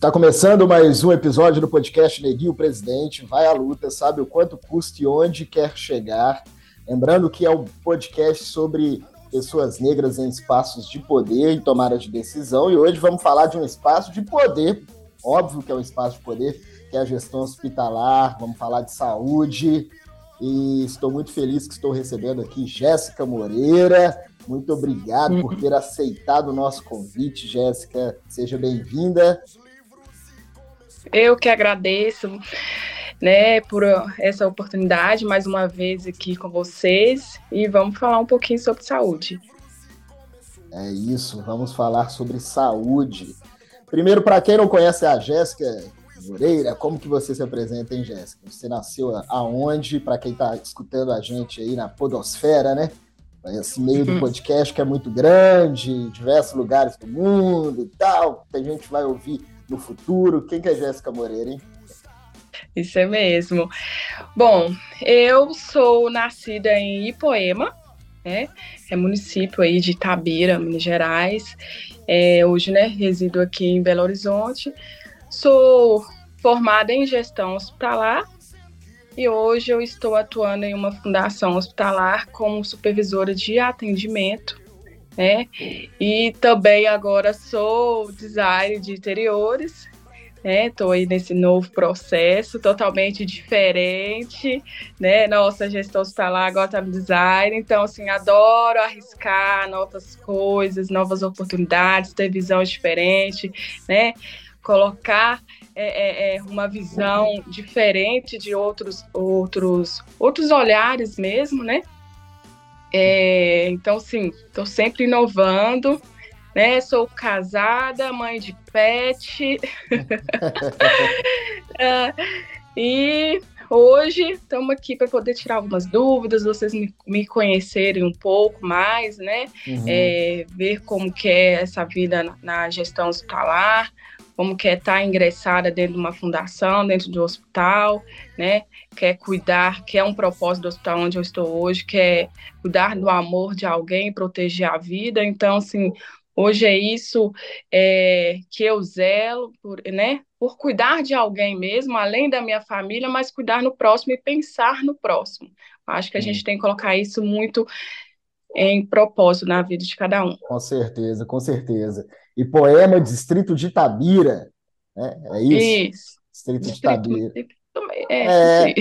Está começando mais um episódio do podcast Neguinho Presidente. Vai à luta, sabe o quanto custa e onde quer chegar. Lembrando que é um podcast sobre pessoas negras em espaços de poder e tomada de decisão. E hoje vamos falar de um espaço de poder, óbvio que é um espaço de poder, que é a gestão hospitalar. Vamos falar de saúde. E estou muito feliz que estou recebendo aqui Jéssica Moreira. Muito obrigado uhum. por ter aceitado o nosso convite, Jéssica. Seja bem-vinda. Eu que agradeço, né, por essa oportunidade mais uma vez aqui com vocês e vamos falar um pouquinho sobre saúde. É isso, vamos falar sobre saúde. Primeiro, para quem não conhece a Jéssica Moreira, como que você se apresenta, hein, Jéssica? Você nasceu aonde? Para quem está escutando a gente aí na podosfera, né? Esse meio do uhum. podcast que é muito grande, em diversos lugares do mundo e tal. Tem gente que vai ouvir no futuro? Quem que é Jéssica Moreira, hein? Isso é mesmo. Bom, eu sou nascida em Ipoema, né? É município aí de Itabira, Minas Gerais. É, hoje, né, resido aqui em Belo Horizonte. Sou formada em gestão hospitalar e hoje eu estou atuando em uma fundação hospitalar como supervisora de atendimento né? E também agora sou designer de interiores, né? Estou aí nesse novo processo totalmente diferente, né? Nossa gestão está lá, agora está no design, então assim adoro arriscar novas coisas, novas oportunidades, ter visão diferente, né? Colocar é, é, é uma visão diferente de outros outros outros olhares mesmo, né? É, então, sim, estou sempre inovando, né? Sou casada, mãe de pet. é, e hoje estamos aqui para poder tirar algumas dúvidas, vocês me, me conhecerem um pouco mais, né? Uhum. É, ver como que é essa vida na, na gestão hospitalar, como quer estar tá ingressada dentro de uma fundação, dentro do hospital, né? Quer cuidar, que é um propósito do hospital onde eu estou hoje, quer cuidar do amor de alguém, proteger a vida. Então, assim, hoje é isso é, que eu zelo, por, né? Por cuidar de alguém mesmo, além da minha família, mas cuidar no próximo e pensar no próximo. Acho que a gente tem que colocar isso muito em propósito na vida de cada um. Com certeza, com certeza. E Poema, Distrito de Itabira, né? É isso? Isso. Distrito, de Itabira. É, é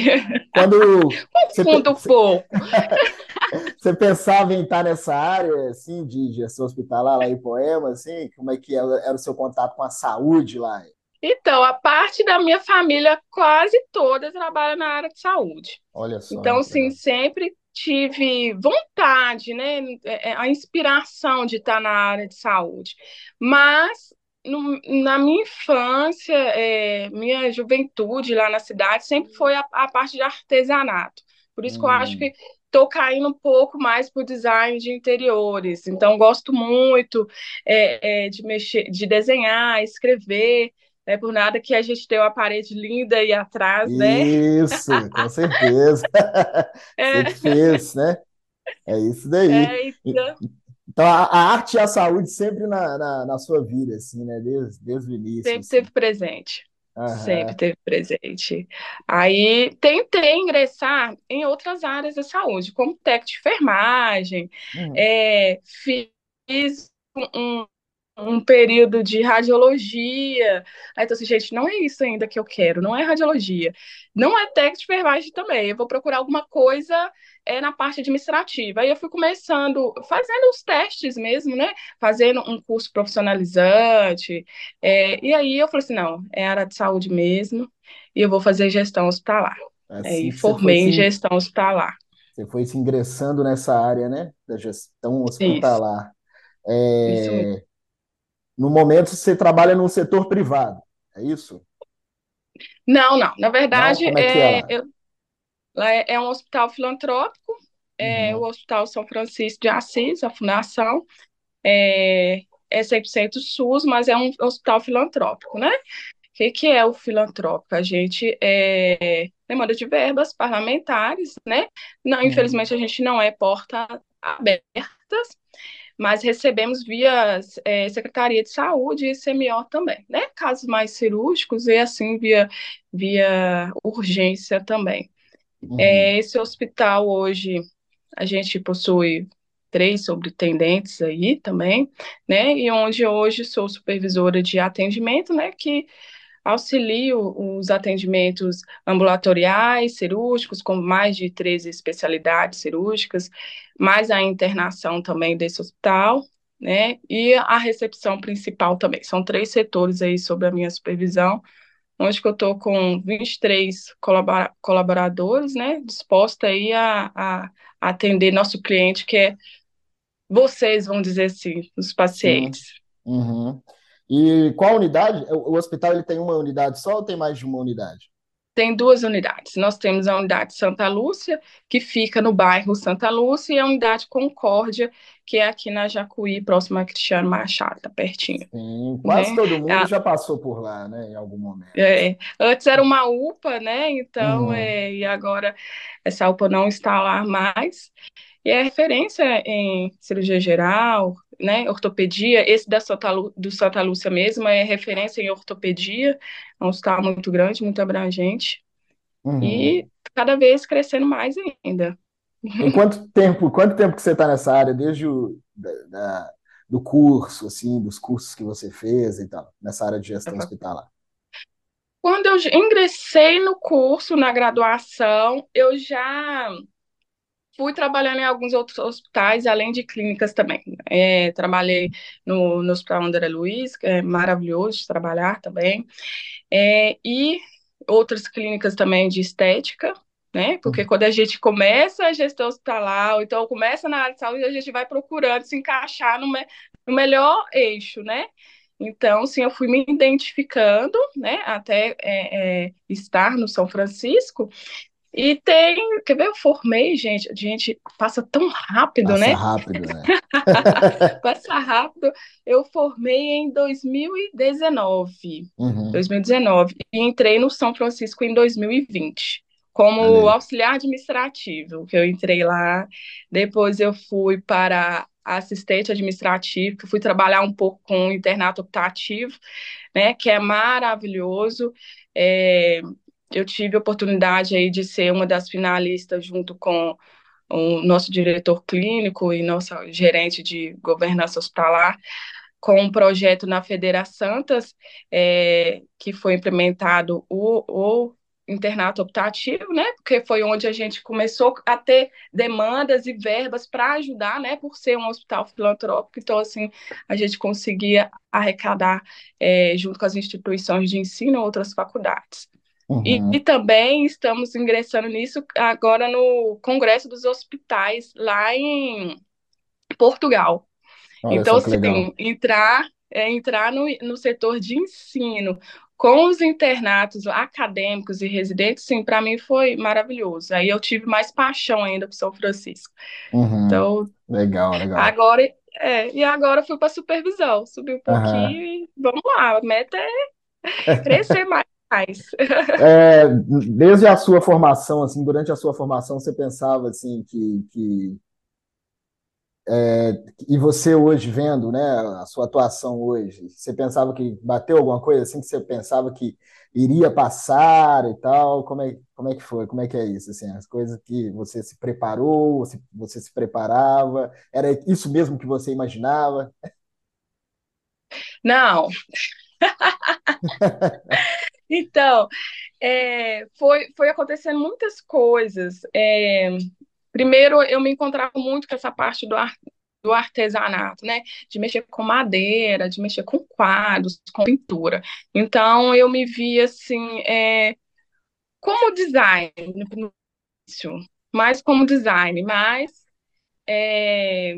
quando Confundo um pouco. você pensava em estar nessa área, assim, de gestão hospitalar lá em Poema, assim, como é que era, o seu contato com a saúde lá? Então, a parte da minha família quase toda trabalha na área de saúde. Olha só. Então, assim, sempre tive vontade, né, é, é, a inspiração de estar na área de saúde, mas no, na minha infância, é, minha juventude lá na cidade sempre foi a, a parte de artesanato. Por isso hum. que eu acho hum. que estou caindo um pouco mais para o design de interiores. Então, gosto muito é, é, de mexer, de desenhar, escrever. É por nada que a gente tem uma parede linda aí atrás, né? Isso, com certeza. É. Você fez, né? É isso daí. É, então... então a, a, arte e a saúde sempre na, na, na, sua vida, assim, né? Desde, desde o início. Sempre assim. teve presente. Uhum. Sempre teve presente. Aí tentei ingressar em outras áreas da saúde, como técnico de enfermagem, uhum. é, fiz um, um período de radiologia. Aí então assim, gente, não é isso ainda que eu quero, não é radiologia. Não é técnico de enfermagem também. Eu vou procurar alguma coisa é, na parte administrativa. Aí eu fui começando, fazendo os testes mesmo, né? Fazendo um curso profissionalizante. É, e aí eu falei assim, não, é área de saúde mesmo, e eu vou fazer gestão hospitalar. Assim, e formei em gestão hospitalar. Você foi se ingressando nessa área, né? Da gestão hospitalar. Isso. É... Isso no momento você trabalha num setor privado, é isso? Não, não. Na verdade, não? É, é, eu, é, é, um hospital filantrópico, é uhum. o Hospital São Francisco de Assis, a fundação. É, é 100% SUS, mas é um hospital filantrópico, né? O que, que é o filantrópico? A gente é, demanda de verbas parlamentares, né? Não, uhum. infelizmente, a gente não é porta abertas, mas recebemos via é, Secretaria de Saúde e CMO também, né? Casos mais cirúrgicos e assim via, via urgência também. Uhum. É, esse hospital hoje, a gente possui três sobretendentes aí também, né? E onde hoje sou supervisora de atendimento, né? Que auxilio os atendimentos ambulatoriais, cirúrgicos, com mais de 13 especialidades cirúrgicas, mais a internação também desse hospital, né? E a recepção principal também. São três setores aí sob a minha supervisão, onde eu estou com 23 colabora colaboradores, né? Disposta aí a, a, atender nosso cliente, que é vocês, vão dizer assim, os pacientes. Uhum. E qual unidade? O hospital ele tem uma unidade só ou tem mais de uma unidade? Tem duas unidades. Nós temos a unidade Santa Lúcia, que fica no bairro Santa Lúcia, e a unidade Concórdia, que é aqui na Jacuí, próximo a Cristiano Machado, tá pertinho. Sim, quase né? todo mundo a... já passou por lá, né, em algum momento. É, antes era uma UPA, né, então, uhum. é, e agora essa UPA não está lá mais, e é referência em cirurgia geral, né, ortopedia, esse da Santa, do Santa Lúcia mesmo é referência em ortopedia, é um hospital muito grande, muito abrangente, uhum. e cada vez crescendo mais ainda. Em quanto tempo, quanto tempo que você está nessa área, desde o da, da, do curso, assim, dos cursos que você fez e tal, nessa área de gestão uhum. hospitalar? Quando eu ingressei no curso, na graduação, eu já fui trabalhando em alguns outros hospitais, além de clínicas também. É, trabalhei no, no Hospital André Luiz, que é maravilhoso de trabalhar também, é, e outras clínicas também de estética, né? Porque quando a gente começa a gestão hospitalar, ou então começa na área de saúde, a gente vai procurando se encaixar no, me no melhor eixo, né? Então, sim, eu fui me identificando, né, até é, é, estar no São Francisco, e tem, quer ver, eu formei, gente, gente, passa tão rápido, passa né? rápido, né? passa rápido. Eu formei em 2019, uhum. 2019, e entrei no São Francisco em 2020, como Valeu. auxiliar administrativo, que eu entrei lá, depois eu fui para assistente administrativo, que fui trabalhar um pouco com o internato optativo, né, que é maravilhoso, é, eu tive a oportunidade aí de ser uma das finalistas junto com o nosso diretor clínico e nossa gerente de governança hospitalar, com um projeto na Federa Santas, é, que foi implementado o, o internato optativo, né? Porque foi onde a gente começou a ter demandas e verbas para ajudar, né? Por ser um hospital filantrópico, então assim a gente conseguia arrecadar é, junto com as instituições de ensino outras faculdades. Uhum. E, e, também estamos ingressando nisso agora no Congresso dos Hospitais, lá em Portugal. Olha então, assim, entrar, é, entrar no, no setor de ensino com os internatos acadêmicos e residentes, sim, para mim foi maravilhoso. Aí eu tive mais paixão ainda por São Francisco. Uhum. Então, legal, legal. Agora, é, e agora fui para supervisão, subi um pouquinho uhum. e vamos lá, a meta é crescer mais. É, desde a sua formação, assim, durante a sua formação, você pensava assim que, que é, e você hoje vendo, né, a sua atuação hoje, você pensava que bateu alguma coisa assim que você pensava que iria passar e tal? Como é, como é que foi? Como é que é isso? Assim, as coisas que você se preparou, você, você se preparava, era isso mesmo que você imaginava? Não. Então, é, foi, foi acontecendo muitas coisas. É, primeiro, eu me encontrava muito com essa parte do, ar, do artesanato, né? De mexer com madeira, de mexer com quadros, com pintura. Então, eu me via assim, é, como design, no início, mais como design, mas é,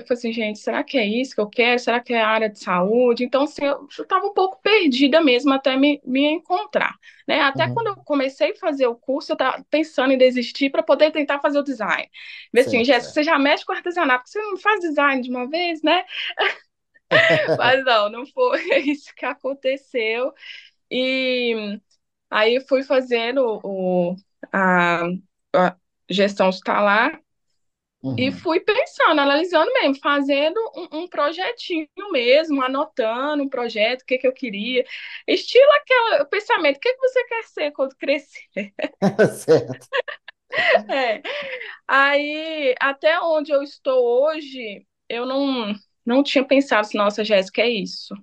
eu falei assim, gente, será que é isso que eu quero? Será que é a área de saúde? Então, assim, eu estava um pouco perdida mesmo até me, me encontrar, né? Até uhum. quando eu comecei a fazer o curso, eu estava pensando em desistir para poder tentar fazer o design. Ver assim, Jéssica, você já mexe com artesanato, porque você não faz design de uma vez, né? Mas não, não foi isso que aconteceu. E aí eu fui fazendo o, a, a gestão hospitalar, Uhum. E fui pensando, analisando mesmo, fazendo um, um, projetinho mesmo, anotando um projeto, o que, que eu queria. Estilo aquele pensamento, o que, que você quer ser quando crescer? certo. É. Aí, até onde eu estou hoje, eu não, não tinha pensado assim, nossa, Jéssica, é isso.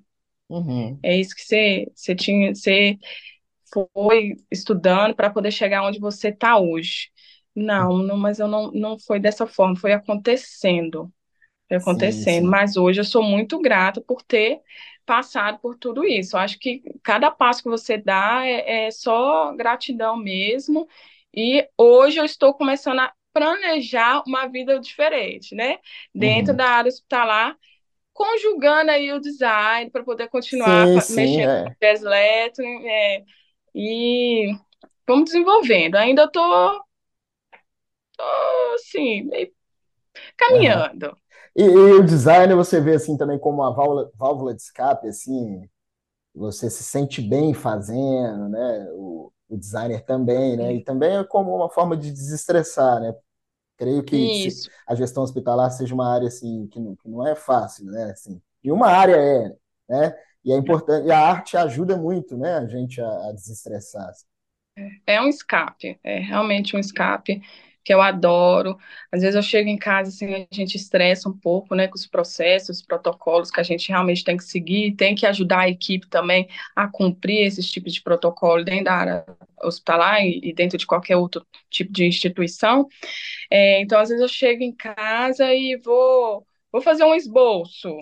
Uhum. É isso que você, você tinha, você foi estudando para poder chegar onde você está hoje. Não, não, mas eu não, não foi dessa forma, foi acontecendo. Foi acontecendo. Sim, sim. Mas hoje eu sou muito grata por ter passado por tudo isso. Eu acho que cada passo que você dá é, é só gratidão mesmo. E hoje eu estou começando a planejar uma vida diferente, né? Dentro uhum. da área hospitalar, conjugando aí o design para poder continuar sim, mexendo é. com o jazz é, e vamos desenvolvendo. Ainda estou assim, meio caminhando. Uhum. E, e, o design você vê assim também como uma válvula, válvula de escape, assim, você se sente bem fazendo, né? O, o designer também, né? E também é como uma forma de desestressar, né? Creio que a gestão hospitalar seja uma área assim que não, que não é fácil, né? Assim, e uma área é, né? E é importante, e a arte ajuda muito, né? A gente a, a desestressar. É um escape, é realmente um escape que eu adoro. Às vezes eu chego em casa assim, a gente estressa um pouco, né, com os processos, os protocolos que a gente realmente tem que seguir, tem que ajudar a equipe também a cumprir esses tipos de protocolo dentro da área hospitalar e, dentro de qualquer outro tipo de instituição. É, então, às vezes eu chego em casa e vou, vou fazer um esboço,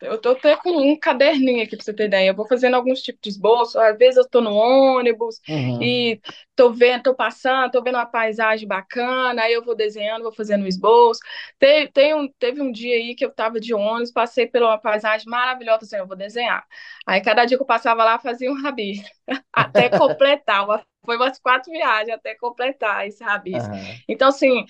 eu tô até com um caderninho aqui para você ter ideia. Eu vou fazendo alguns tipos de esboço. Às vezes eu estou no ônibus uhum. e tô vendo, tô passando, tô vendo uma paisagem bacana, aí eu vou desenhando, vou fazendo um esboço. Tem, tem um, teve um dia aí que eu estava de ônibus, passei por uma paisagem maravilhosa, assim, eu vou desenhar. Aí cada dia que eu passava lá, fazia um rabisco, até completar. Foi umas quatro viagens até completar esse rabisco. Uhum. Então, assim,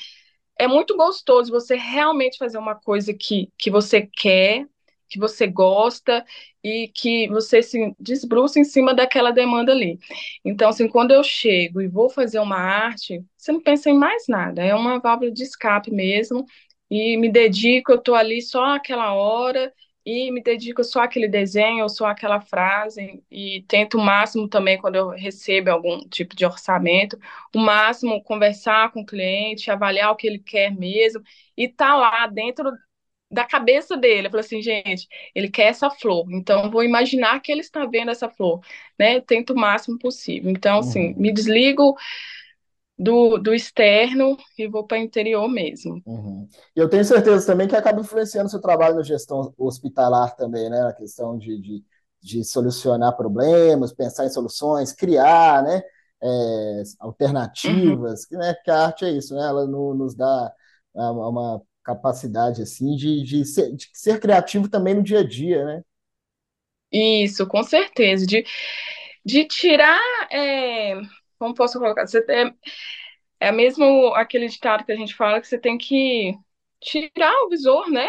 é muito gostoso você realmente fazer uma coisa que, que você quer, que você gosta e que você se desbruça em cima daquela demanda ali. Então, assim, quando eu chego e vou fazer uma arte, você não pensa em mais nada, é uma válvula de escape mesmo, e me dedico, eu estou ali só aquela hora, e me dedico só àquele desenho, ou só àquela frase, e tento o máximo também, quando eu recebo algum tipo de orçamento, o máximo conversar com o cliente, avaliar o que ele quer mesmo, e tá lá dentro da cabeça dele. Eu falei assim, gente, ele quer essa flor, então vou imaginar que ele está vendo essa flor, né? Tento o máximo possível. Então, assim, uhum. me desligo do, do externo e vou para o interior mesmo. Uhum. E eu tenho certeza também que acaba influenciando seu trabalho na gestão hospitalar também, né? Na questão de, de, de solucionar problemas, pensar em soluções, criar, né? É, alternativas, uhum. né? Que a arte é isso, né? Ela no, nos dá uma capacidade assim de, de, ser, de ser criativo também no dia a dia, né? Isso, com certeza. De, de tirar. É, como posso colocar? Você tem, é mesmo aquele ditado que a gente fala que você tem que tirar o visor, né?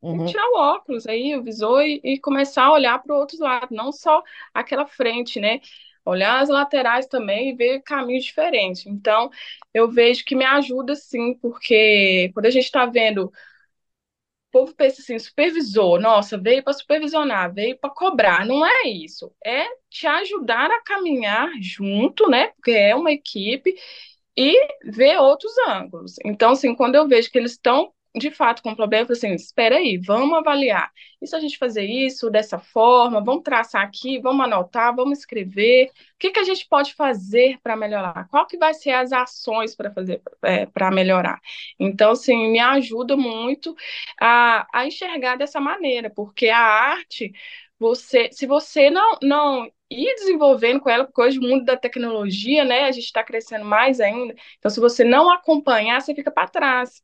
Uhum. Tirar o óculos aí, o visor, e, e começar a olhar para o outro lado, não só aquela frente, né? Olhar as laterais também e ver caminhos diferentes. Então, eu vejo que me ajuda sim, porque quando a gente está vendo o povo pensa assim, supervisor, nossa, veio para supervisionar, veio para cobrar. Não é isso. É te ajudar a caminhar junto, né? Porque é uma equipe e ver outros ângulos. Então, assim, quando eu vejo que eles estão de fato com problema, eu falei assim, espera aí, vamos avaliar. E se a gente fazer isso dessa forma, vamos traçar aqui, vamos anotar, vamos escrever. O que, que a gente pode fazer para melhorar? Qual que vai ser as ações para fazer é, para melhorar? Então, assim, me ajuda muito a, a enxergar dessa maneira, porque a arte, você, se você não, não ir desenvolvendo com ela, porque hoje o mundo da tecnologia, né, a gente está crescendo mais ainda. Então, se você não acompanhar, você fica para trás.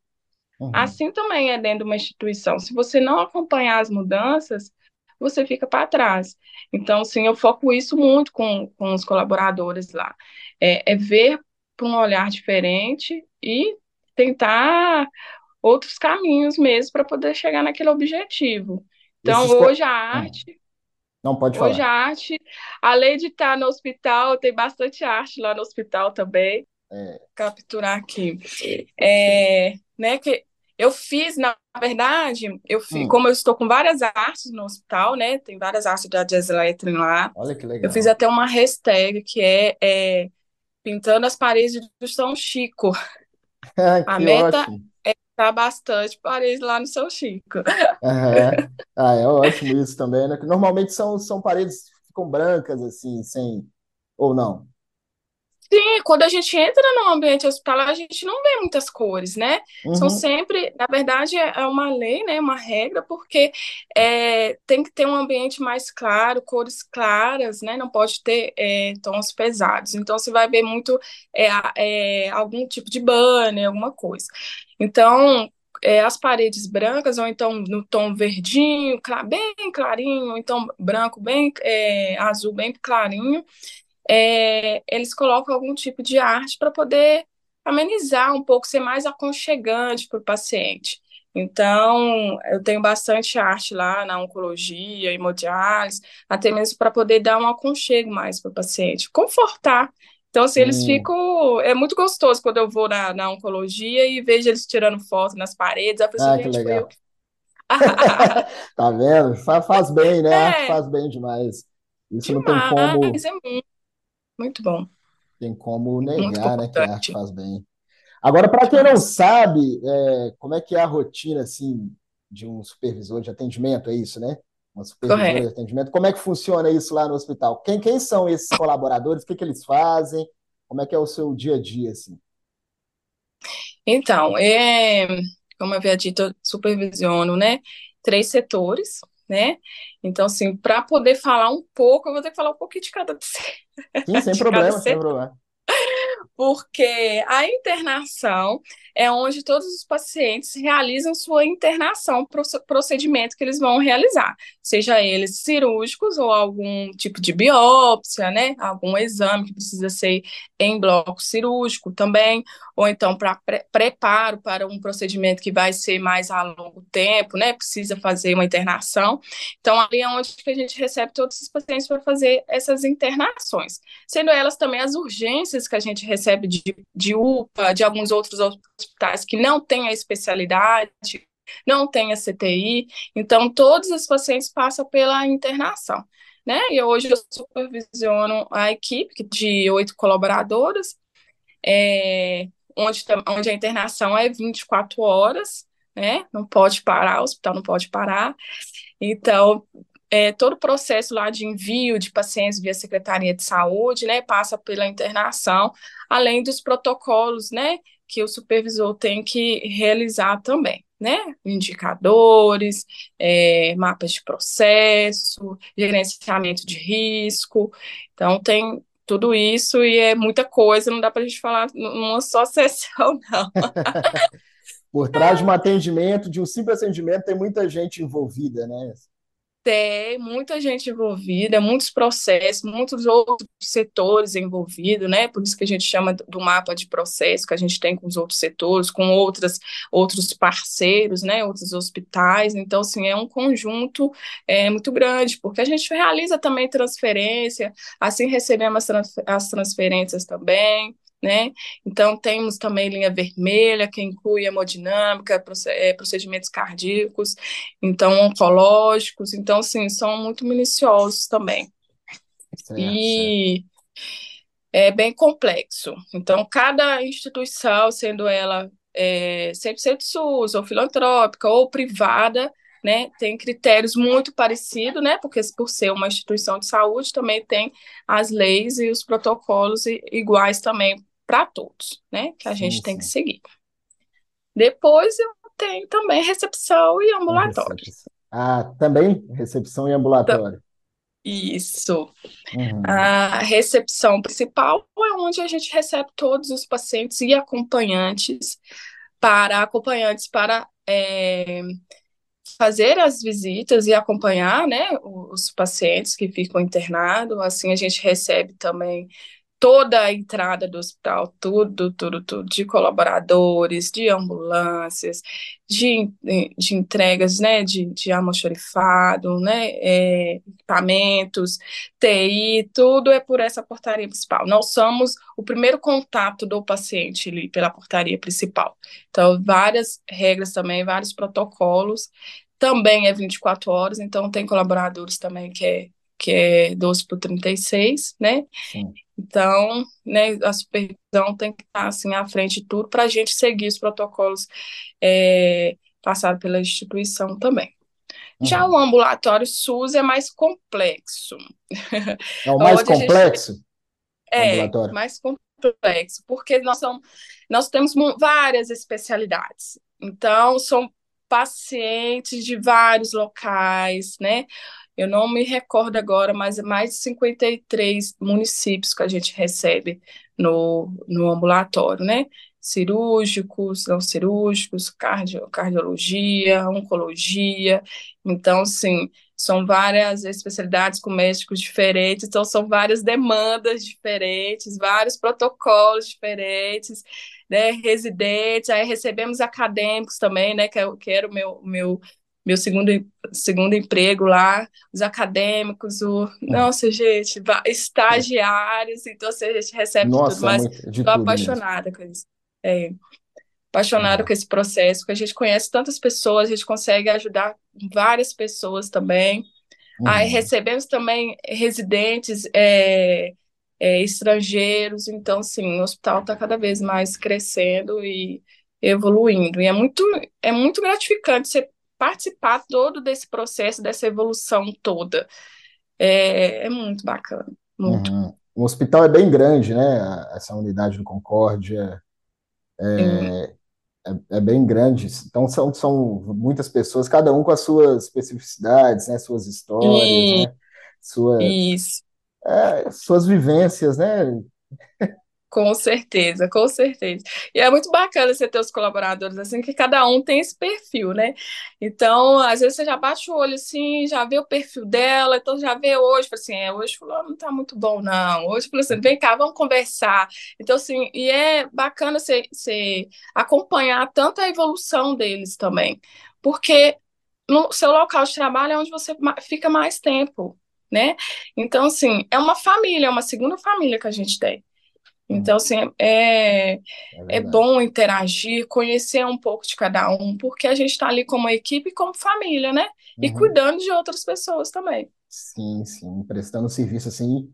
Uhum. Assim também é dentro de uma instituição. Se você não acompanhar as mudanças, você fica para trás. Então, sim, eu foco isso muito com, com os colaboradores lá. É, é ver para um olhar diferente e tentar outros caminhos mesmo para poder chegar naquele objetivo. Então, Esses hoje a hum. arte. Não pode falar. Hoje a arte, além de estar no hospital, tem bastante arte lá no hospital também. É. Capturar aqui. É, né, que Eu fiz, na verdade, eu fiz, hum. como eu estou com várias artes no hospital, né? Tem várias artes da Jazz lá. Olha que legal. Eu fiz até uma hashtag que é, é pintando as paredes do São Chico. a meta ótimo. é pintar bastante paredes lá no São Chico. Uhum. Ah, é ótimo isso também, né? Normalmente são, são paredes que ficam brancas, assim, sem. Ou não? Sim, quando a gente entra no ambiente hospitalar, a gente não vê muitas cores, né? Uhum. São sempre, na verdade, é uma lei, né? Uma regra, porque é, tem que ter um ambiente mais claro, cores claras, né? Não pode ter é, tons pesados. Então, você vai ver muito é, é algum tipo de banner, alguma coisa. Então, é, as paredes brancas, ou então no tom verdinho, bem clarinho, ou então branco, bem é, azul, bem clarinho é, eles colocam algum tipo de arte para poder amenizar um pouco, ser mais aconchegante para o paciente. Então, eu tenho bastante arte lá na oncologia, hemodiálise, até mesmo para poder dar um aconchego mais para o paciente, confortar. Então, assim, eles hum. ficam. É muito gostoso quando eu vou na, na oncologia e vejo eles tirando foto nas paredes. A pessoa, ah, que legal. tá vendo? Faz bem, né? É. Faz bem demais. Isso demais, não tem como. É muito muito bom. Tem como negar, né, que a arte faz bem. Agora, para quem não sabe, é, como é que é a rotina assim de um supervisor de atendimento, é isso, né? Uma supervisora Correto. de atendimento. Como é que funciona isso lá no hospital? Quem, quem são esses colaboradores? O que, que eles fazem? Como é que é o seu dia a dia, assim? Então, é, como eu havia dito, eu supervisiono, né? Três setores, né? Então, assim, para poder falar um pouco, eu vou ter que falar um pouquinho de cada. Sim, sem problema, sem problema. Porque a internação é onde todos os pacientes realizam sua internação, procedimento que eles vão realizar, seja eles cirúrgicos ou algum tipo de biópsia, né? Algum exame que precisa ser em bloco cirúrgico também, ou então para pre preparo para um procedimento que vai ser mais a longo tempo, né? Precisa fazer uma internação. Então, ali é onde que a gente recebe todos os pacientes para fazer essas internações, sendo elas também as urgências que a gente recebe de, de UPA, de alguns outros hospitais que não têm a especialidade, não tem a CTI, então todos os pacientes passam pela internação. Né? E hoje eu supervisiono a equipe de oito colaboradoras, é, onde, onde a internação é 24 horas, né? Não pode parar, o hospital não pode parar. Então, é, todo o processo lá de envio de pacientes via Secretaria de Saúde, né, passa pela internação, além dos protocolos, né, que o supervisor tem que realizar também, né? Indicadores, é, mapas de processo, gerenciamento de risco. Então, tem tudo isso e é muita coisa, não dá para a gente falar numa só sessão, não. Por trás de um atendimento, de um simples atendimento, tem muita gente envolvida, né? Tem muita gente envolvida, muitos processos, muitos outros setores envolvidos, né? Por isso que a gente chama do mapa de processo que a gente tem com os outros setores, com outras, outros parceiros, né? Outros hospitais. Então, assim, é um conjunto é, muito grande, porque a gente realiza também transferência, assim recebemos as transferências também né? Então, temos também linha vermelha, que inclui hemodinâmica, é, procedimentos cardíacos, então, oncológicos, então, sim, são muito minuciosos também. Certo, e certo. é bem complexo. Então, cada instituição, sendo ela é, 100% SUS, ou filantrópica, ou privada, né, tem critérios muito parecidos, né, porque por ser uma instituição de saúde também tem as leis e os protocolos iguais também para todos, né? Que a sim, gente tem sim. que seguir. Depois eu tenho também recepção e ambulatório. Ah, também recepção e ambulatório. Isso. Uhum. A recepção principal é onde a gente recebe todos os pacientes e acompanhantes para acompanhantes para é, fazer as visitas e acompanhar, né, os pacientes que ficam internados. Assim a gente recebe também toda a entrada do hospital, tudo, tudo, tudo, de colaboradores, de ambulâncias, de, de entregas, né, de, de almoxorifado, né, é, equipamentos, TI, tudo é por essa portaria principal. Nós somos o primeiro contato do paciente ali pela portaria principal. Então, várias regras também, vários protocolos, também é 24 horas, então tem colaboradores também que é que é 12 por 36, né? Sim. Então, né, a supervisão tem que estar assim à frente de tudo para a gente seguir os protocolos é, passados pela instituição também. Uhum. Já o ambulatório SUS é mais complexo. É o mais complexo? Gente... É, mais complexo, porque nós, somos, nós temos várias especialidades. Então, são pacientes de vários locais, né? Eu não me recordo agora, mas é mais de 53 municípios que a gente recebe no, no ambulatório, né? Cirúrgicos, não cirúrgicos, cardio, cardiologia, oncologia. Então, sim, são várias especialidades com médicos diferentes, então são várias demandas diferentes, vários protocolos diferentes, né, residentes, aí recebemos acadêmicos também, né, que, é, que era o meu, meu meu segundo, segundo emprego lá, os acadêmicos, o. Hum. Nossa, gente, estagiários, então assim, a gente recebe Nossa, tudo, mas estou apaixonada mesmo. com isso. É, apaixonada uhum. com esse processo, porque a gente conhece tantas pessoas, a gente consegue ajudar várias pessoas também. Uhum. Aí recebemos também residentes é, é, estrangeiros, então, sim, o hospital está cada vez mais crescendo e evoluindo. E é muito, é muito gratificante você participar todo desse processo, dessa evolução toda. É, é muito bacana, muito. Uhum. O hospital é bem grande, né? Essa unidade do Concórdia é, é, é, bem grande. Então são, são muitas pessoas, cada um com as suas especificidades, né? Suas histórias, e... né? Suas, Isso. É, suas vivências, né? Com certeza, com certeza. E é muito bacana você ter os colaboradores assim, que cada um tem esse perfil, né? Então, às vezes você já bate o olho assim, já vê o perfil dela, então já vê hoje, assim, é, hoje fulano não tá muito bom, não. Hoje, assim, vem cá, vamos conversar. Então, assim, e é bacana você, você acompanhar tanto a evolução deles também, porque no seu local de trabalho é onde você fica mais tempo, né? Então, assim, é uma família, é uma segunda família que a gente tem. Então, assim, é, é, é bom interagir, conhecer um pouco de cada um, porque a gente está ali como equipe e como família, né? E uhum. cuidando de outras pessoas também. Sim, sim, prestando serviço, assim,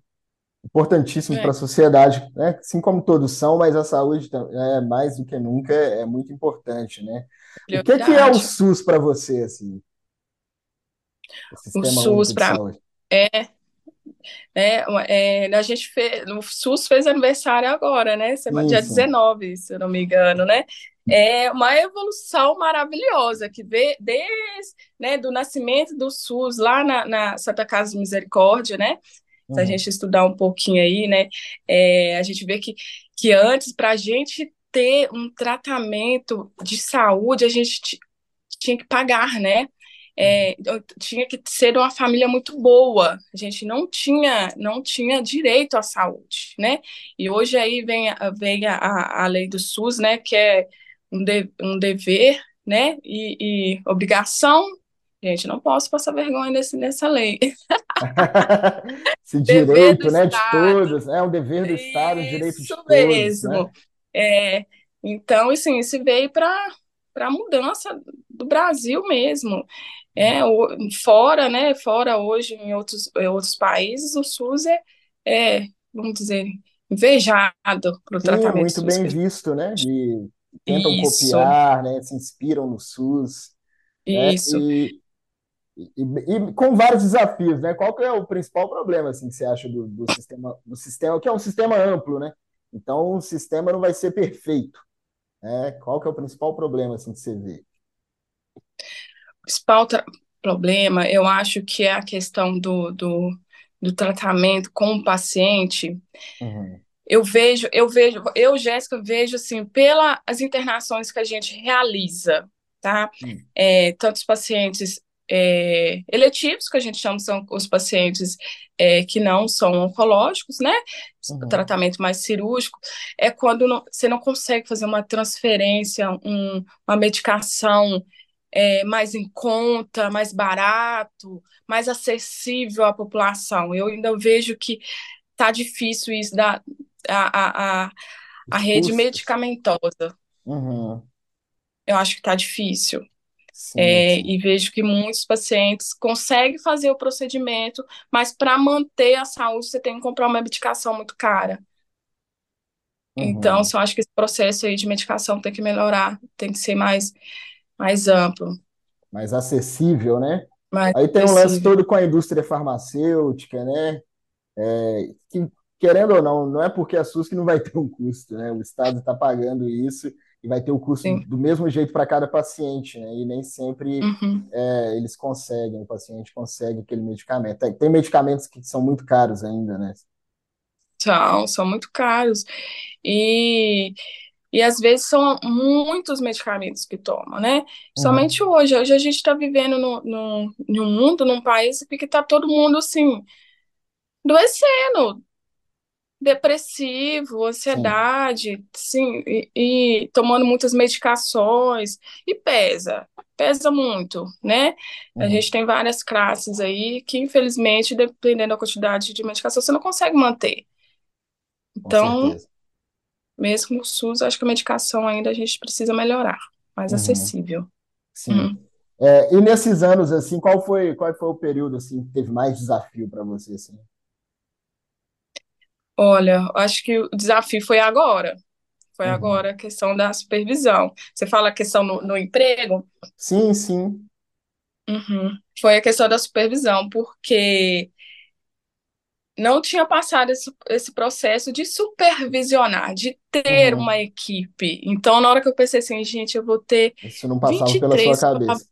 importantíssimo é. para a sociedade, né? Assim como todos são, mas a saúde é mais do que nunca é muito importante, né? O que, que é o SUS para você, assim? O, o SUS para é né? É, a gente fez, o SUS fez aniversário agora, né? Semana, dia 19, se eu não me engano, né? É uma evolução maravilhosa que vê desde né, do nascimento do SUS lá na, na Santa Casa de Misericórdia, né? Se a uhum. gente estudar um pouquinho aí, né? É, a gente vê que, que antes, para a gente ter um tratamento de saúde, a gente tinha que pagar, né? É, tinha que ser uma família muito boa. A gente não tinha, não tinha direito à saúde, né? E hoje aí vem, vem a, a lei do SUS, né? Que é um, de, um dever, né? E, e obrigação. Gente, não posso passar vergonha nesse, nessa lei. Esse direito, né, de todos, é um dever do Estado, um direito de todos. Isso mesmo. Né? É, então, assim, isso veio para para a mudança do Brasil mesmo. É, fora, né, fora hoje em outros, em outros países, o SUS é, é vamos dizer, invejado para o tratamento. muito SUS. bem visto, né, de, tentam Isso. copiar, né, se inspiram no SUS. Né, Isso. Né, e, e, e, com vários desafios, né, qual que é o principal problema, assim, que você acha do, do sistema, do sistema, que é um sistema amplo, né, então o sistema não vai ser perfeito, né, qual que é o principal problema, assim, que você vê? Principal problema, eu acho que é a questão do, do, do tratamento com o paciente. Uhum. Eu vejo, eu vejo, eu, Jéssica, vejo assim, pelas internações que a gente realiza, tá? Uhum. É, tantos pacientes é, eletivos, que a gente chama são os pacientes é, que não são oncológicos, né? Uhum. Tratamento mais cirúrgico, é quando não, você não consegue fazer uma transferência, um, uma medicação é, mais em conta, mais barato, mais acessível à população. Eu ainda vejo que está difícil isso da a, a, a, rede medicamentosa. Uhum. Eu acho que está difícil. Sim, é, sim. E vejo que muitos pacientes conseguem fazer o procedimento, mas para manter a saúde você tem que comprar uma medicação muito cara. Uhum. Então, eu acho que esse processo aí de medicação tem que melhorar, tem que ser mais mais amplo. Mais acessível, né? Mais Aí tem acessível. um lance todo com a indústria farmacêutica, né? É, que, querendo ou não, não é porque a SUS que não vai ter um custo, né? O Estado está pagando isso e vai ter o custo Sim. do mesmo jeito para cada paciente, né? E nem sempre uhum. é, eles conseguem, o paciente consegue aquele medicamento. Tem, tem medicamentos que são muito caros ainda, né? São, são muito caros. E e às vezes são muitos medicamentos que tomam, né? Somente uhum. hoje. Hoje a gente está vivendo no, no, no mundo, num país que está todo mundo assim, doecendo, depressivo, ansiedade, sim, e, e, tomando muitas medicações, e pesa, pesa muito, né? Uhum. A gente tem várias classes aí que, infelizmente, dependendo da quantidade de medicação, você não consegue manter. Então, mesmo no SUS, acho que a medicação ainda a gente precisa melhorar, mais uhum. acessível. Sim. Uhum. É, e nesses anos, assim, qual foi, qual foi o período assim que teve mais desafio para você, assim? Olha, acho que o desafio foi agora. Foi uhum. agora a questão da supervisão. Você fala a questão no, no emprego? Sim, sim. Uhum. Foi a questão da supervisão, porque não tinha passado esse, esse processo de supervisionar, de ter uhum. uma equipe. Então, na hora que eu pensei assim, gente, eu vou ter. Isso não passava pela sua cabeça.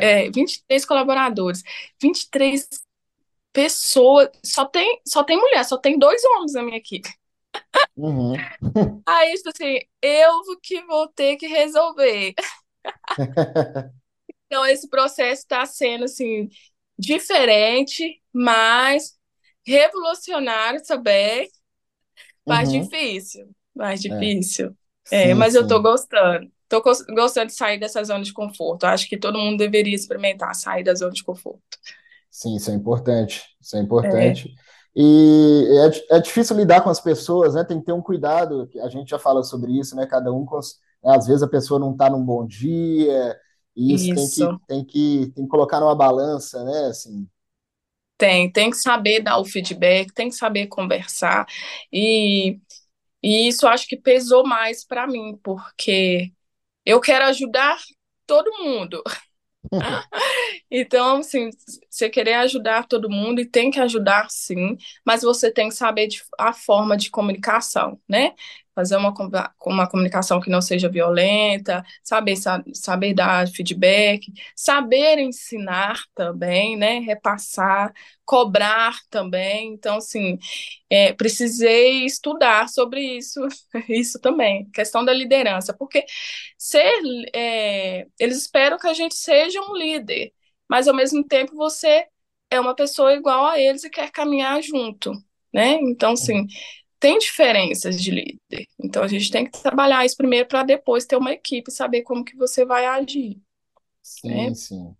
É, 23 colaboradores, 23 pessoas, só tem, só tem mulher, só tem dois homens na minha equipe. Uhum. Aí, tipo assim, eu que vou ter que resolver. então, esse processo está sendo, assim, diferente, mas revolucionário também, mais uhum. difícil, mais é. difícil. É, sim, mas sim. eu tô gostando. Tô gostando de sair dessa zona de conforto. Acho que todo mundo deveria experimentar sair da zona de conforto. Sim, isso é importante. Isso é importante. É. E é, é difícil lidar com as pessoas, né? Tem que ter um cuidado. A gente já fala sobre isso, né? Cada um, né? às vezes a pessoa não está num bom dia, e isso, isso, Tem, que, tem, que, tem que colocar numa balança, né? Assim, tem, tem que saber dar o feedback, tem que saber conversar. E, e isso acho que pesou mais para mim, porque eu quero ajudar todo mundo. então, assim, você querer ajudar todo mundo e tem que ajudar sim, mas você tem que saber de, a forma de comunicação, né? Fazer uma, uma comunicação que não seja violenta, saber, saber dar feedback, saber ensinar também, né, repassar, cobrar também. Então, assim, é, precisei estudar sobre isso, isso também, questão da liderança, porque ser, é, eles esperam que a gente seja um líder, mas ao mesmo tempo você é uma pessoa igual a eles e quer caminhar junto, né? Então, assim, tem diferenças de líder. Então a gente tem que trabalhar isso primeiro para depois ter uma equipe, saber como que você vai agir. Sim, né? sim.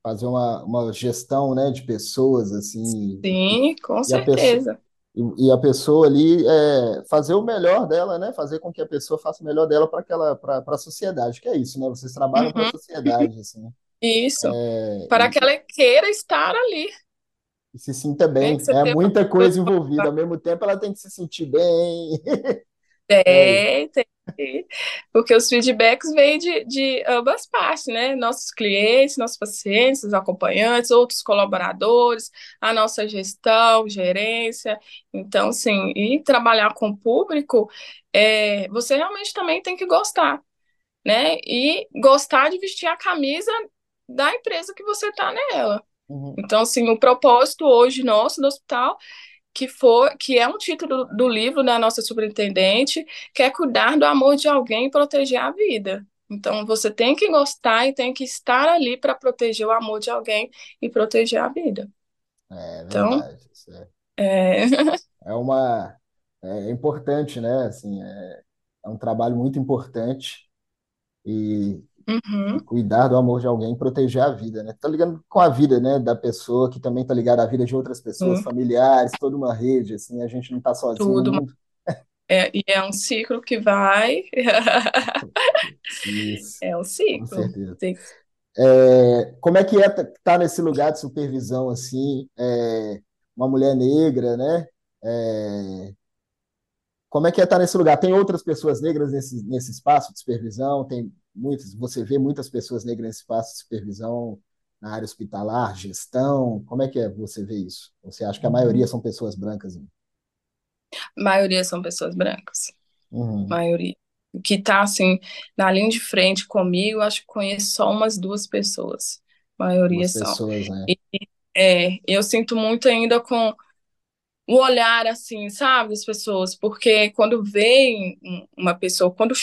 Fazer uma, uma gestão né, de pessoas, assim. Sim, com certeza. e, e, a pessoa ali é, fazer o melhor dela, né? Fazer com que a pessoa faça o melhor dela para aquela para a sociedade, que é isso, né? Vocês trabalham uhum. para a sociedade, assim. Isso. É, para e... que ela queira estar ali e se sinta bem. É muita coisa envolvida. Ao mesmo tempo, ela tem que se sentir bem. Tem, tem. Porque os feedbacks vêm de, de ambas partes, né? Nossos clientes, nossos pacientes, os acompanhantes, outros colaboradores, a nossa gestão, gerência. Então, sim, e trabalhar com o público, é, você realmente também tem que gostar, né? E gostar de vestir a camisa da empresa que você está nela. Uhum. Então, assim, o propósito hoje nosso no hospital, que for, que é um título do livro da nossa superintendente, que é cuidar do amor de alguém e proteger a vida. Então, você tem que gostar e tem que estar ali para proteger o amor de alguém e proteger a vida. É Então, verdade. Isso é, é, é uma é importante, né? Assim, é, é um trabalho muito importante e uhum, cuidar do amor de alguém, proteger a vida, né? Tá ligando com a vida, né, da pessoa que também tá ligada à vida de outras pessoas, sim, familiares, toda uma rede, assim, a gente não tá sozinho tudo, mundo. é, e é um ciclo que vai, Isso, é um com ciclo. certeza. Tem- É, como é que é estar tá nesse lugar de supervisão assim, é, uma mulher negra, né? É, como é que é estar nesse lugar? Tem outras pessoas negras nesse, nesse espaço de supervisão? Tem muitas, você vê muitas pessoas negras nesse espaço de supervisão na área hospitalar, gestão? Como é que é você vê isso? Você acha que a maioria são pessoas brancas? né? maioria são pessoas brancas, Uhum. maioria. O que tá, assim, na linha de frente comigo, acho que conheço só umas duas pessoas, maioria Duas são. pessoas, né? E, é, eu sinto muito ainda com o olhar assim, sabe, das pessoas, porque quando vem um- uma pessoa, quando,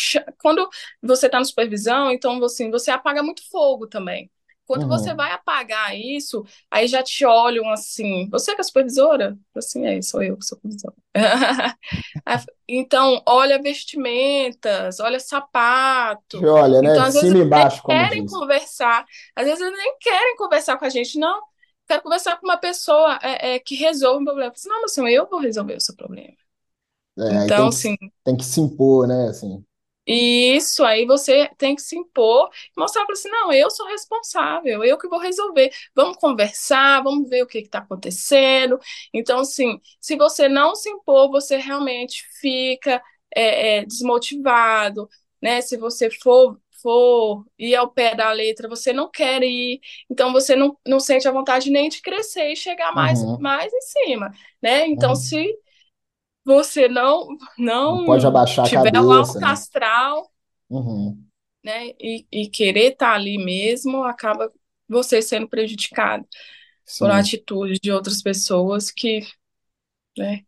quando você está na supervisão, então assim, você apaga muito fogo também. Quando você Uhum. vai apagar isso, aí já te olham assim, você que é supervisora? Assim, é, sou eu que sou supervisora. Então, olha vestimentas, olha sapato. olha, né? Então, às vezes, cima e eles nem embaixo, querem diz. conversar, às vezes eles nem querem conversar com a gente, não. Quero conversar com uma pessoa é, é, que resolve um problema. Eu falei, não, mas assim, eu vou resolver o seu problema. É, tem Então, que, assim, tem que se impor, né? Assim. isso aí você tem que se impor e mostrar para assim, não, eu sou responsável, eu que vou resolver. Vamos conversar, vamos ver o que está acontecendo. Então, assim, se você não se impor, você realmente fica é, é, desmotivado, né? Se você for for ir ao pé da letra, você não quer ir, então você não, não sente a vontade nem de crescer e chegar mais, Uhum. mais em cima, né? Então, Uhum. se você não Não pode não abaixar a tiver o cabeça, alto né? astral, Uhum. né, e, e querer estar ali mesmo, acaba você sendo prejudicado por Sim. atitudes de outras pessoas que, né?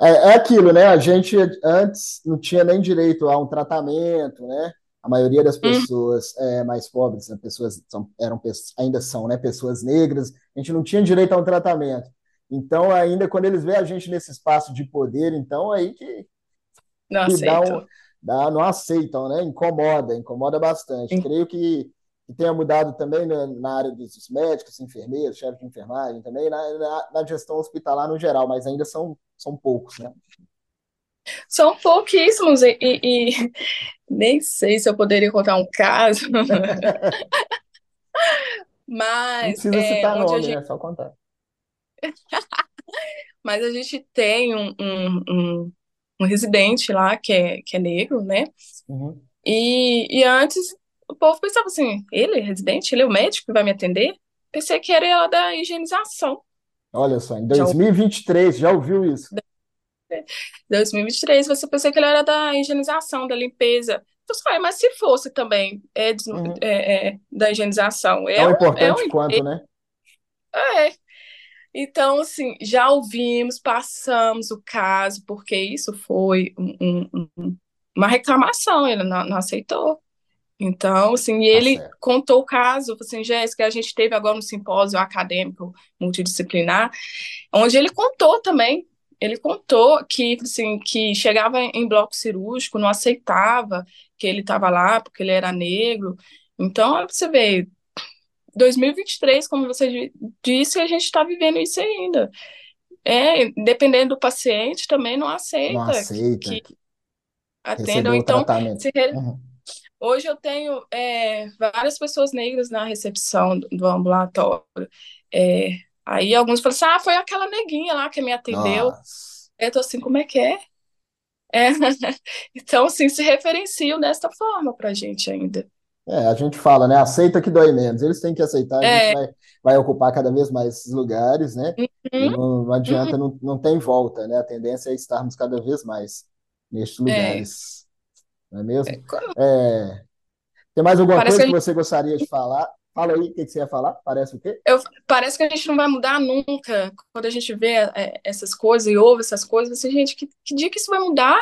É, é aquilo, né? A gente antes não tinha nem direito a um tratamento, né? A maioria das Hum, pessoas é, mais pobres, né? pessoas são, eram ainda são, né? Pessoas negras. A gente não tinha direito a um tratamento. Então, ainda quando eles veem a gente nesse espaço de poder, então aí que, não que dá um, dá, não aceitam, né? Incomoda, incomoda bastante. Creio que, que tenha mudado também na, na área dos médicos, enfermeiros, chefes de enfermagem, também na, na, na gestão hospitalar no geral, mas ainda são, são poucos, né? São pouquíssimos e, e, e nem sei se eu poderia contar um caso, Não mas precisa é, citar nome, gente, né? Só contar. mas a gente tem um, um, um, um residente lá que é, que é negro, né? Uhum. E, e antes o povo pensava assim, ele é residente, ele é o médico que vai me atender? Pensei que era da higienização. Olha só, em Já 2023, já ouviu isso? 2023, você pensei que ele era da higienização, da limpeza. Falei, mas se fosse também é, des- Uhum. é, é, da higienização, é Tão um, é um importante quanto, emprego. né? É. Então, assim, já ouvimos, passamos o caso, porque isso foi um- um- um- uma reclamação, ele não, não aceitou. Então, assim, Tá ele certo. contou o caso, assim, Jéssica, a gente teve agora um simpósio acadêmico multidisciplinar, onde ele contou também, ele contou que, assim, que chegava em bloco cirúrgico, não aceitava que ele estava lá porque ele era negro. Então, olha pra você ver, 2023, como você disse, a gente está vivendo isso ainda. É, dependendo do paciente, também não Não aceita que, aceita que que atendam. Então, se re- Uhum. Hoje eu tenho é, várias pessoas negras na recepção do, do ambulatório. É, aí alguns falam assim: ah, foi aquela neguinha lá que me atendeu. Nossa. Eu tô assim, como é que é? É, Então, assim, se referenciam desta forma pra gente ainda. É, a gente fala, né? Aceita que dói menos. Eles têm que aceitar, a gente É, vai, vai ocupar cada vez mais esses lugares, né? Uhum, não, não uhum, adianta, não, não tem volta, né? A tendência é estarmos cada vez mais nestes é. lugares, não é mesmo? É, É, tem mais alguma Parece que coisa que gente, você gostaria de falar? Fala aí, o que que você ia falar? Parece o quê? eu- parece que a gente não vai mudar nunca. Quando a gente vê é, essas coisas e ouve essas coisas, assim, gente, que, que dia que isso vai mudar?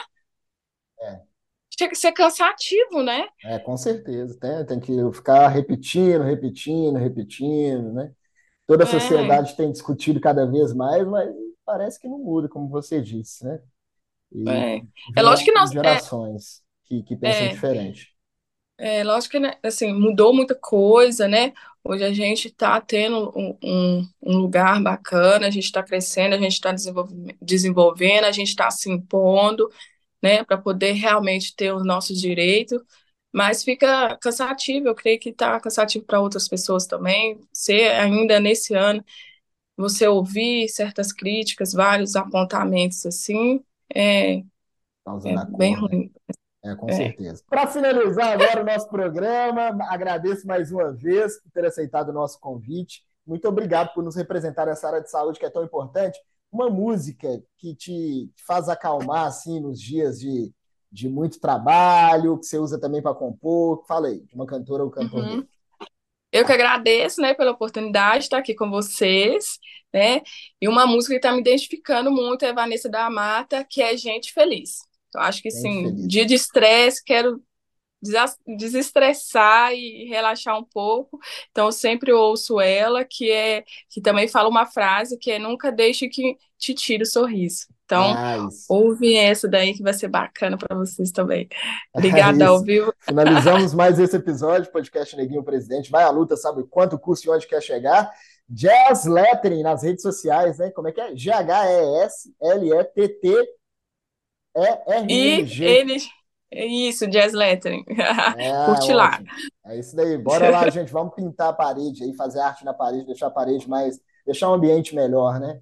É, Chega a ser cansativo, né? é, com certeza. Tem, tem que ficar repetindo, repetindo, repetindo, né? toda a é. sociedade é. tem discutido cada vez mais, mas parece que não muda, como você disse, né? E é. é lógico que nós. É gerações que, que pensam diferente. É, lógico que né, assim, mudou muita coisa, né? Hoje a gente está tendo um, um, um, lugar bacana, a gente está crescendo, a gente está desenvolvendo, a gente está se impondo, né, para poder realmente ter os nossos direitos, mas fica cansativo, eu creio que está cansativo para outras pessoas também, ser ainda nesse ano, você ouvir certas críticas, vários apontamentos assim, é, é bem né? ruim. É, com é. certeza. Para finalizar agora o nosso programa, agradeço mais uma vez por ter aceitado o nosso convite. Muito obrigado por nos representar nessa área de saúde que é tão importante. Uma música que te faz acalmar assim nos dias de, de muito trabalho, que você usa também para compor. Fala aí, de uma cantora ou cantor. Uhum. Eu que agradeço, né, pela oportunidade de estar aqui com vocês, né? E uma música que está me identificando muito é Vanessa da Mata, que é Gente Feliz. Eu acho que, sim, dia de estresse, quero desestressar e relaxar um pouco. Então, eu sempre ouço ela, que é que também fala uma frase que é nunca deixe que te tire o sorriso. Então, nice. ouve essa daí que vai ser bacana para vocês também. Obrigada, é ao vivo. Finalizamos mais esse episódio, podcast Neguinho Presidente. Vai à luta, sabe quanto custa e onde quer chegar. Jazz Lettering nas redes sociais, né? Como é que é? G-H-E-S-L-E-T-T é R-N-G. Isso, jazz lettering. É, Curte lá. É isso daí. Bora lá, gente. Vamos pintar a parede aí, fazer arte na parede, deixar a parede mais. deixar um ambiente melhor, né?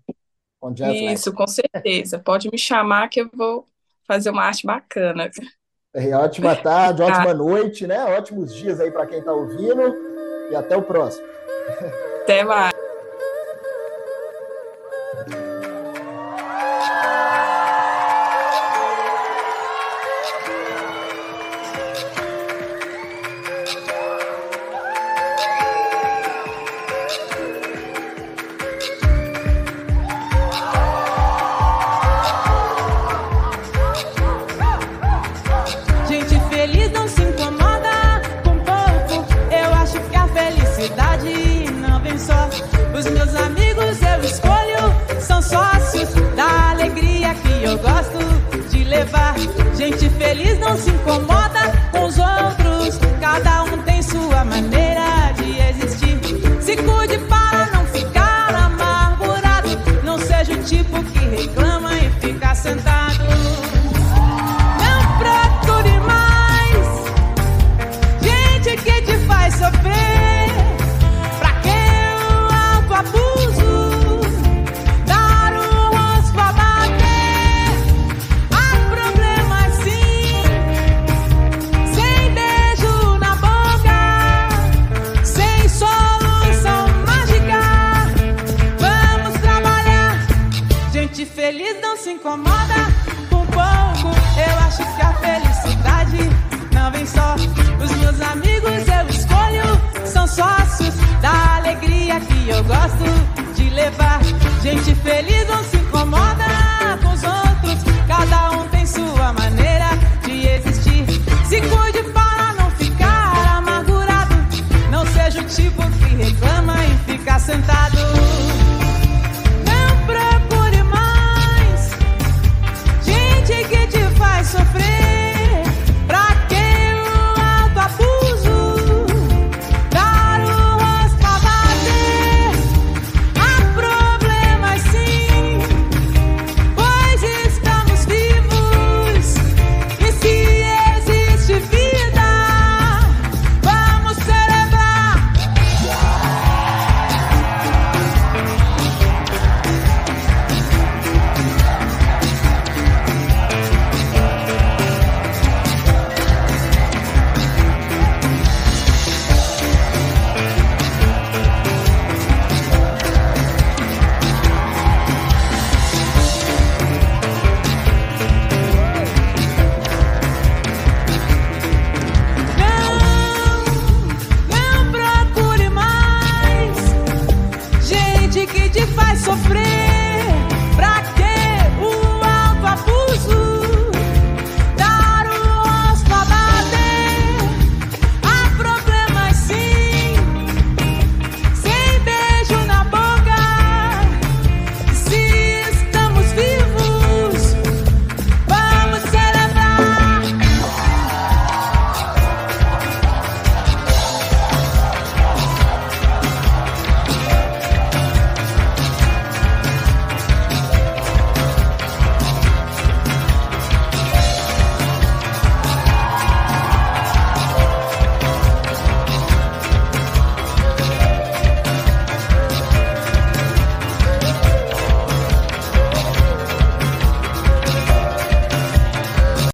Com jazz Isso, lettering. com certeza. Pode me chamar que eu vou fazer uma arte bacana. É, ótima tarde, ótima noite, né? Ótimos dias aí para quem está ouvindo. E até o próximo. Até mais.